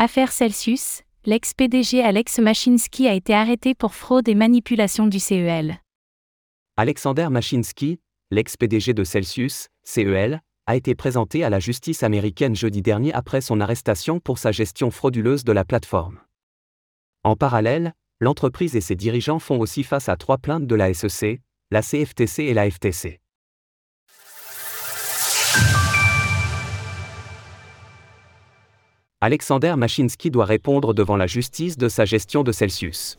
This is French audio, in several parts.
Affaire Celsius, l'ex-PDG Alex Machinsky a été arrêté pour fraude et manipulation du CEL. Alexander Machinsky, l'ex-PDG de Celsius, CEL, a été présenté à la justice américaine jeudi dernier après son arrestation pour sa gestion frauduleuse de la plateforme. En parallèle, l'entreprise et ses dirigeants font aussi face à trois plaintes de la SEC, la CFTC et la FTC. Alexander Machinsky doit répondre devant la justice de sa gestion de Celsius.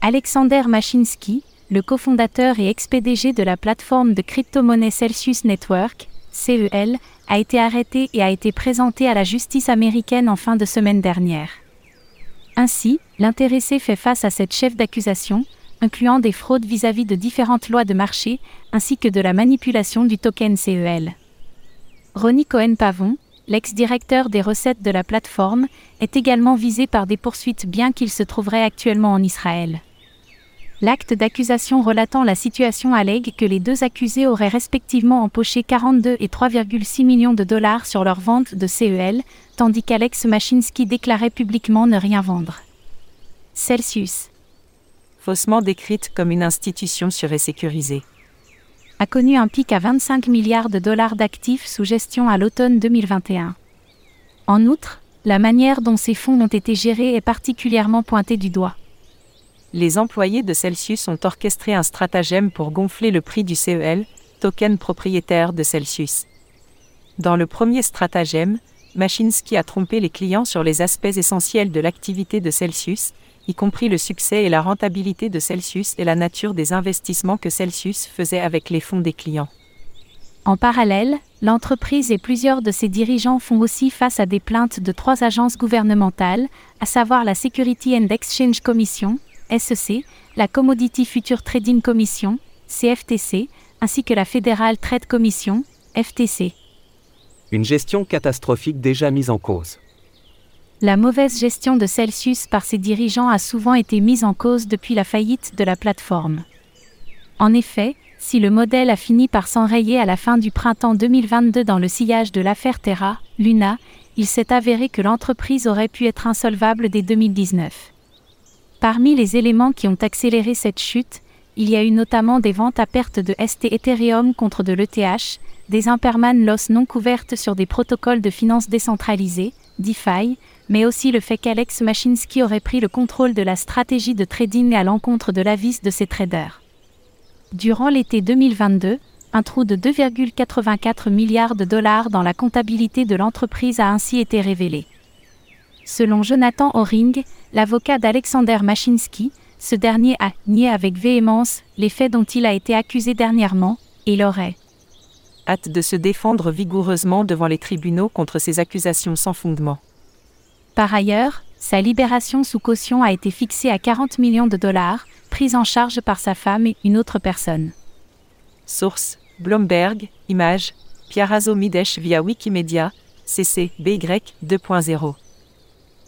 Alexander Machinsky, le cofondateur et ex-PDG de la plateforme de crypto-monnaie Celsius Network, CEL, a été arrêté et a été présenté à la justice américaine en fin de semaine dernière. Ainsi, l'intéressé fait face à cette chef d'accusation, incluant des fraudes vis-à-vis de différentes lois de marché, ainsi que de la manipulation du token CEL. Ronnie Cohen-Pavon, l'ex-directeur des recettes de la plateforme, est également visé par des poursuites bien qu'il se trouverait actuellement en Israël. L'acte d'accusation relatant la situation allègue que les deux accusés auraient respectivement empoché 42 et 3,6 millions de dollars sur leur vente de CEL, tandis qu'Alex Machinsky déclarait publiquement ne rien vendre. Celsius. Faussement décrite comme une institution sûre et sécurisée. A connu un pic à 25 milliards de dollars d'actifs sous gestion à l'automne 2021. En outre, la manière dont ces fonds ont été gérés est particulièrement pointée du doigt les employés de Celsius ont orchestré un stratagème pour gonfler le prix du CEL, token propriétaire de Celsius. Dans le premier stratagème, Machinsky a trompé les clients sur les aspects essentiels de l'activité de Celsius, y compris le succès et la rentabilité de Celsius et la nature des investissements que Celsius faisait avec les fonds des clients. En parallèle, l'entreprise et plusieurs de ses dirigeants font aussi face à des plaintes de trois agences gouvernementales, à savoir la Security and Exchange Commission, SEC, la Commodity Future Trading Commission, CFTC, ainsi que la Federal Trade Commission, FTC. Une gestion catastrophique déjà mise en cause. La mauvaise gestion de Celsius par ses dirigeants a souvent été mise en cause depuis la faillite de la plateforme. En effet, si le modèle a fini par s'enrayer à la fin du printemps 2022 dans le sillage de l'affaire Terra, Luna, il s'est avéré que l'entreprise aurait pu être insolvable dès 2019. Parmi les éléments qui ont accéléré cette chute, il y a eu notamment des ventes à perte de ST Ethereum contre de l'ETH, des imperman loss non couvertes sur des protocoles de finances décentralisées, DeFi, mais aussi le fait qu'Alex Machinsky aurait pris le contrôle de la stratégie de trading à l'encontre de l'avis de ses traders. Durant l'été 2022, un trou de 2,84 milliards de dollars dans la comptabilité de l'entreprise a ainsi été révélé. Selon Jonathan Oring, l'avocat d'Alexander Machinsky, ce dernier a nié avec véhémence les faits dont il a été accusé dernièrement, et il aurait hâte de se défendre vigoureusement devant les tribunaux contre ces accusations sans fondement. Par ailleurs, sa libération sous caution a été fixée à 40 millions de dollars, prise en charge par sa femme et une autre personne. Source Bloomberg, image Piarazo Midesh via Wikimedia, CC BY 2.0.